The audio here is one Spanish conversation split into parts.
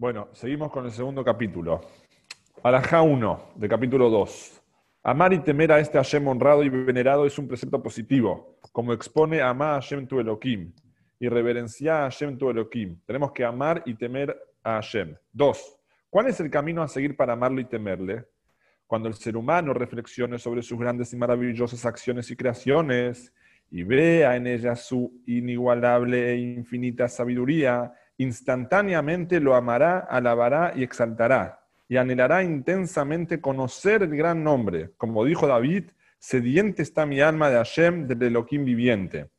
Bueno, seguimos con el segundo capítulo. Alajá 1, de capítulo 2. Amar y temer a este Hashem honrado y venerado es un precepto positivo, como expone Amar a Hashem tu Elohim y reverenciar a Hashem tu Elohim. Tenemos que amar y temer a Hashem. Dos, ¿cuál es el camino a seguir para amarlo y temerle? Cuando el ser humano reflexione sobre sus grandes y maravillosas acciones y creaciones y vea en ellas su inigualable e infinita sabiduría, instantáneamente lo amará, alabará y exaltará, y anhelará intensamente conocer el gran nombre. Como dijo David, sediente está mi alma de Hashem, del Elohim viviente.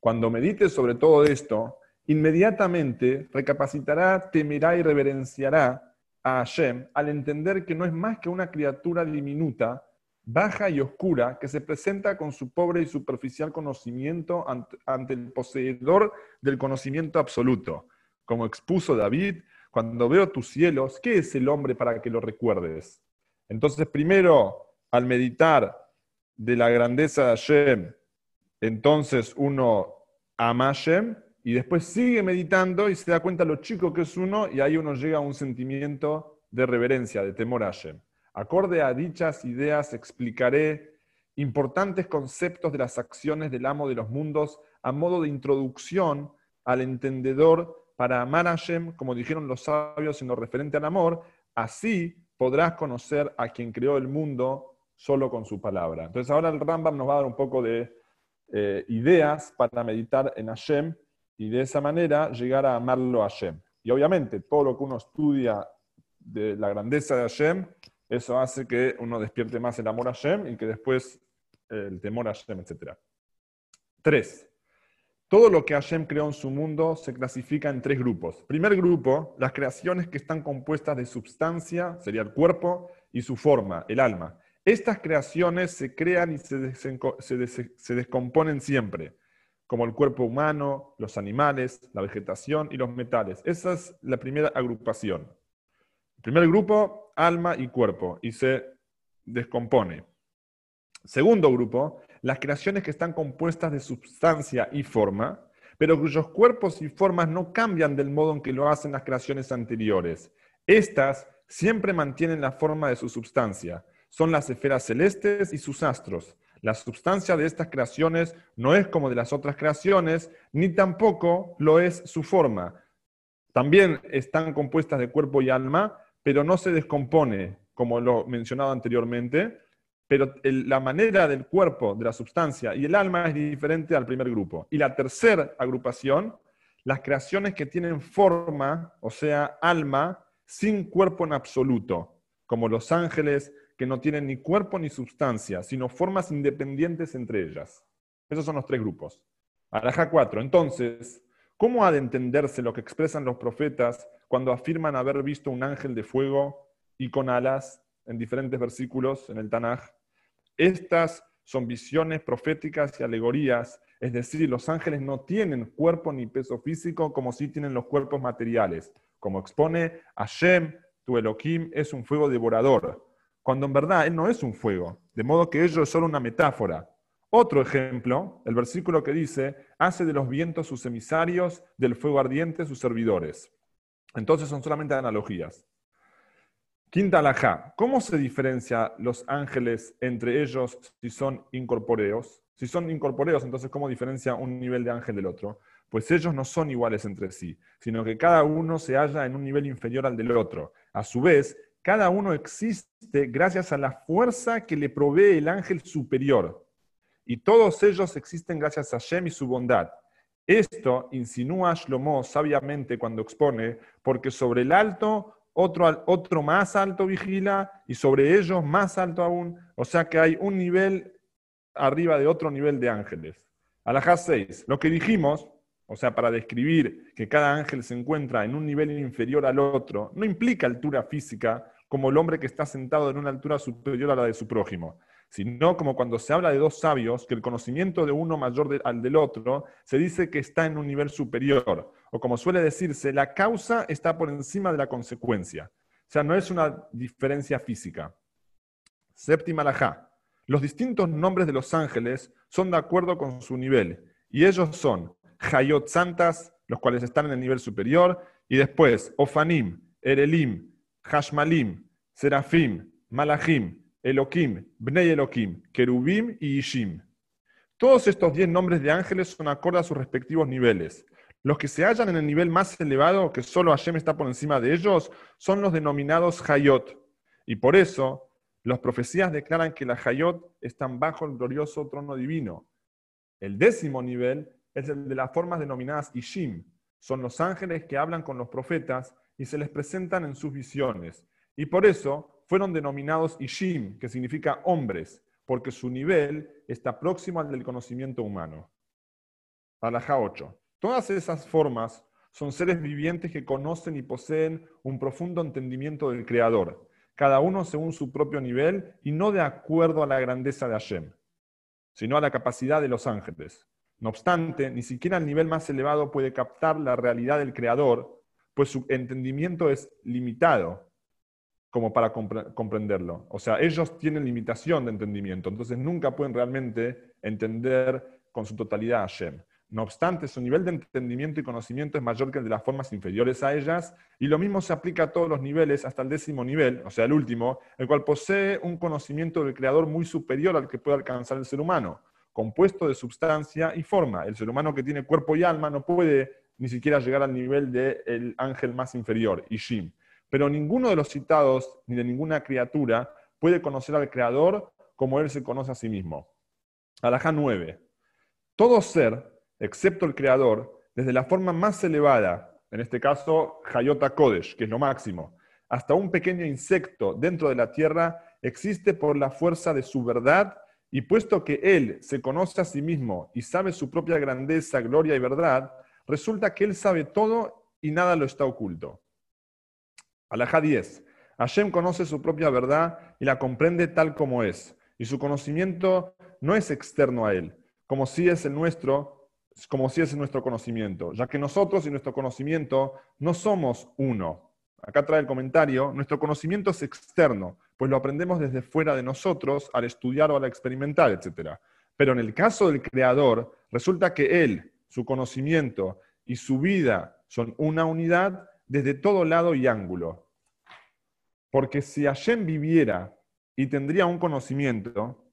Cuando medite sobre todo esto, inmediatamente recapacitará, temerá y reverenciará a Hashem al entender que no es más que una criatura diminuta, baja y oscura, que se presenta con su pobre y superficial conocimiento ante, el poseedor del conocimiento absoluto. Como expuso David, cuando veo tus cielos, ¿qué es el hombre para que lo recuerdes? Entonces, primero, al meditar de la grandeza de Hashem, entonces uno ama a Hashem y después sigue meditando y se da cuenta lo chico que es uno y ahí uno llega a un sentimiento de reverencia, de temor a Hashem. Acorde a dichas ideas explicaré importantes conceptos de las acciones del amo de los mundos a modo de introducción al entendedor para amar a Hashem, como dijeron los sabios en lo referente al amor, así podrás conocer a quien creó el mundo solo con su palabra. Entonces ahora el Rambam nos va a dar un poco de eh, ideas para meditar en Hashem y de esa manera llegar a amarlo a Hashem. Y obviamente todo lo que uno estudia de la grandeza de Hashem, eso hace que uno despierte más el amor a Hashem y que después el temor a Hashem, etc. Tres. Todo lo que Hashem creó en su mundo se clasifica en tres grupos. Primer grupo, las creaciones que están compuestas de substancia, sería el cuerpo, y su forma, el alma. Estas creaciones se crean y se, descomponen siempre, como el cuerpo humano, los animales, la vegetación y los metales. Esa es la primera agrupación. El primer grupo, alma y cuerpo, y se descompone. Segundo grupo, las creaciones que están compuestas de sustancia y forma, pero cuyos cuerpos y formas no cambian del modo en que lo hacen las creaciones anteriores. Estas siempre mantienen la forma de su substancia son las esferas celestes y sus astros. La sustancia de estas creaciones no es como de las otras creaciones, ni tampoco lo es su forma. También están compuestas de cuerpo y alma, pero no se descompone, como lo mencionado anteriormente, pero la manera del cuerpo, de la sustancia y el alma es diferente al primer grupo. Y la tercera agrupación, las creaciones que tienen forma, o sea, alma, sin cuerpo en absoluto, como los ángeles, que no tienen ni cuerpo ni sustancia, sino formas independientes entre ellas. Esos son los tres grupos. Araja 4. Entonces, ¿cómo ha de entenderse lo que expresan los profetas cuando afirman haber visto un ángel de fuego y con alas en diferentes versículos en el Tanaj? Estas son visiones proféticas y alegorías, es decir, los ángeles no tienen cuerpo ni peso físico como sí tienen los cuerpos materiales. Como expone Hashem, tu Elohim es un fuego devorador cuando en verdad Él no es un fuego, de modo que ello es solo una metáfora. Otro ejemplo, el versículo que dice, hace de los vientos sus emisarios, del fuego ardiente sus servidores. Entonces son solamente analogías. Quinta alajá, ¿cómo se diferencia los ángeles entre ellos si son incorpóreos? Si son incorpóreos, entonces ¿cómo diferencia un nivel de ángel del otro? Pues ellos no son iguales entre sí, sino que cada uno se halla en un nivel inferior al del otro. A su vez, cada uno existe gracias a la fuerza que le provee el ángel superior. Y todos ellos existen gracias a Shem y su bondad. Esto insinúa Shlomo sabiamente cuando expone, porque sobre el alto otro, otro más alto vigila y sobre ellos más alto aún. O sea que hay un nivel arriba de otro nivel de ángeles. Alajá 6. Lo que dijimos, o sea, para describir que cada ángel se encuentra en un nivel inferior al otro, no implica altura física, como el hombre que está sentado en una altura superior a la de su prójimo, sino como cuando se habla de dos sabios, que el conocimiento de uno mayor al del otro, se dice que está en un nivel superior, o como suele decirse, la causa está por encima de la consecuencia. O sea, no es una diferencia física. Séptima alajá. Los distintos nombres de los ángeles son de acuerdo con su nivel, y ellos son Hayot santas, los cuales están en el nivel superior, y después Ofanim, Erelim, Hashmalim, Serafim, Malachim, Elohim, Bnei Elohim, Kerubim y Ishim. Todos estos diez nombres de ángeles son acorde a sus respectivos niveles. Los que se hallan en el nivel más elevado, que solo Hashem está por encima de ellos, son los denominados Hayot. Y por eso, las profecías declaran que las Hayot están bajo el glorioso trono divino. El décimo nivel es el de las formas denominadas Ishim. Son los ángeles que hablan con los profetas y se les presentan en sus visiones. Y por eso fueron denominados Ishim, que significa hombres, porque su nivel está próximo al del conocimiento humano. Alajá 8. Todas esas formas son seres vivientes que conocen y poseen un profundo entendimiento del Creador, cada uno según su propio nivel y no de acuerdo a la grandeza de Hashem, sino a la capacidad de los ángeles. No obstante, ni siquiera el nivel más elevado puede captar la realidad del Creador, pues su entendimiento es limitado como para comprenderlo. O sea, ellos tienen limitación de entendimiento, entonces nunca pueden realmente entender con su totalidad a Hashem. No obstante, su nivel de entendimiento y conocimiento es mayor que el de las formas inferiores a ellas, y lo mismo se aplica a todos los niveles hasta el décimo nivel, o sea, el último, el cual posee un conocimiento del Creador muy superior al que puede alcanzar el ser humano, compuesto de sustancia y forma. El ser humano que tiene cuerpo y alma no puede ni siquiera llegar al nivel del ángel más inferior, Ishim. Pero ninguno de los citados, ni de ninguna criatura, puede conocer al Creador como Él se conoce a sí mismo. Alajá 9. Todo ser excepto el creador, desde la forma más elevada, en este caso Hayota Kodesh, que es lo máximo, hasta un pequeño insecto dentro de la tierra, existe por la fuerza de su verdad, y puesto que él se conoce a sí mismo y sabe su propia grandeza, gloria y verdad, resulta que él sabe todo y nada lo está oculto. Alajá 10. Hashem conoce su propia verdad y la comprende tal como es, y su conocimiento no es externo a él, como si es el nuestro, como si es nuestro conocimiento, ya que nosotros y nuestro conocimiento no somos uno. Acá trae el comentario, nuestro conocimiento es externo, pues lo aprendemos desde fuera de nosotros al estudiar o al experimentar, etc. Pero en el caso del creador, resulta que él, su conocimiento y su vida son una unidad desde todo lado y ángulo. Porque si Hashem viviera y tendría un conocimiento,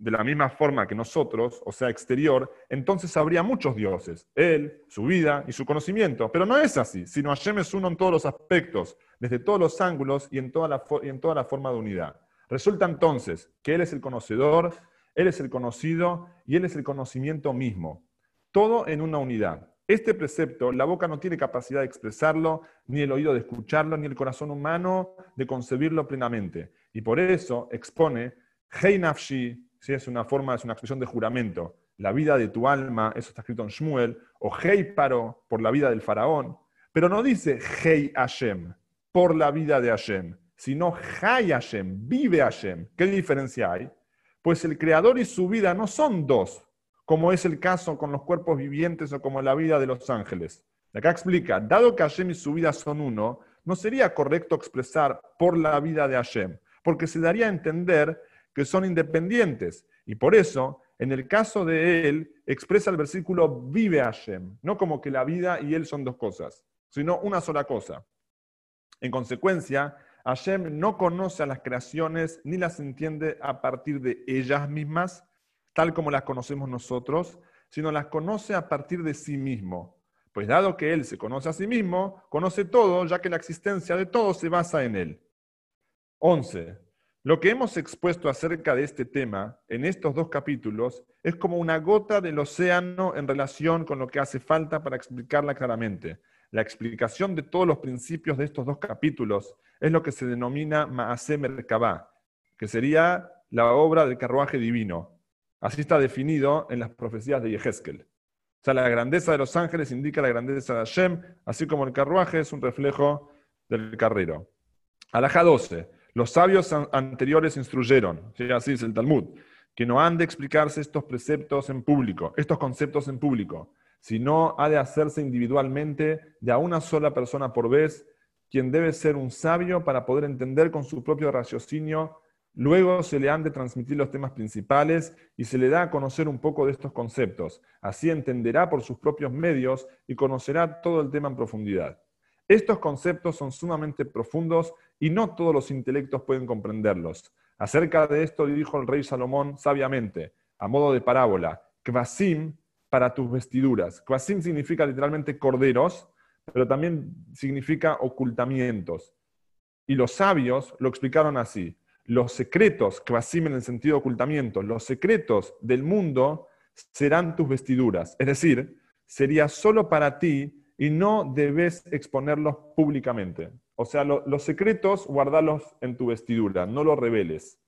de la misma forma que nosotros, o sea, exterior, entonces habría muchos dioses, Él, su vida y su conocimiento. Pero no es así, sino Hashem es uno en todos los aspectos, desde todos los ángulos y en toda la, y en toda la forma de unidad. Resulta entonces que Él es el conocedor, Él es el conocido y Él es el conocimiento mismo. Todo en una unidad. Este precepto, la boca no tiene capacidad de expresarlo, ni el oído de escucharlo, ni el corazón humano de concebirlo plenamente. Y por eso expone Hei Nafshi, es una forma, es una expresión de juramento. La vida de tu alma, eso está escrito en Shmuel, o Hei Paro, por la vida del faraón. Pero no dice Hei Hashem, por la vida de Hashem, sino Hay Hashem, vive Hashem. ¿Qué diferencia hay? Pues el creador y su vida no son dos, como es el caso con los cuerpos vivientes o como la vida de los ángeles. Acá explica, dado que Hashem y su vida son uno, no sería correcto expresar por la vida de Hashem, porque se daría a entender que son independientes. Y por eso, en el caso de él, expresa el versículo vive Hashem, no como que la vida y él son dos cosas, sino una sola cosa. En consecuencia, Hashem no conoce a las creaciones ni las entiende a partir de ellas mismas, tal como las conocemos nosotros, sino las conoce a partir de sí mismo. Pues dado que Él se conoce a sí mismo, conoce todo, ya que la existencia de todo se basa en Él. 11. Lo que hemos expuesto acerca de este tema en estos dos capítulos es como una gota del océano en relación con lo que hace falta para explicarla claramente. La explicación de todos los principios de estos dos capítulos es lo que se denomina Maaseh Merkabah, que sería la obra del carruaje divino. Así está definido en las profecías de Yehezkel. O sea, la grandeza de los ángeles indica la grandeza de Hashem, así como el carruaje es un reflejo del carrero. Alajá 12. Los sabios anteriores instruyeron, así es el Talmud, que no han de explicarse estos preceptos en público, estos conceptos en público, sino ha de hacerse individualmente de a una sola persona por vez, quien debe ser un sabio para poder entender con su propio raciocinio Luego se le han de transmitir los temas principales y se le da a conocer un poco de estos conceptos. Así entenderá por sus propios medios y conocerá todo el tema en profundidad. Estos conceptos son sumamente profundos y no todos los intelectos pueden comprenderlos. Acerca de esto dijo el rey Salomón sabiamente, a modo de parábola, Kvasim para tus vestiduras. Kvasim significa literalmente corderos, pero también significa ocultamientos. Y los sabios lo explicaron así los secretos, kvasim en el sentido de ocultamiento, los secretos del mundo serán tus vestiduras. Es decir, sería solo para ti y no debes exponerlos públicamente. O sea, los secretos guardalos en tu vestidura, no los reveles.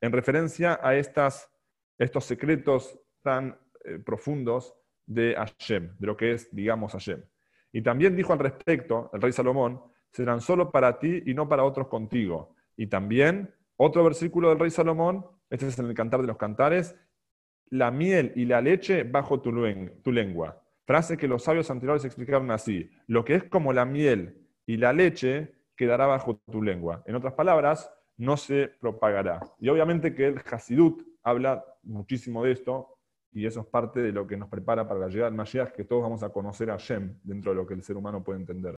En referencia a estas, estos secretos tan eh, profundos de Hashem, de lo que es, digamos, Hashem. Y también dijo al respecto, el rey Salomón, serán solo para ti y no para otros contigo. Y también otro versículo del rey Salomón, este es el Cantar de los Cantares, la miel y la leche bajo tu, lengua. Frase que los sabios anteriores explicaron así, lo que es como la miel y la leche quedará bajo tu lengua. En otras palabras, no se propagará. Y obviamente que el Hasidut habla muchísimo de esto, y eso es parte de lo que nos prepara para la llegada del Mashiach, que todos vamos a conocer a Shem dentro de lo que el ser humano puede entender.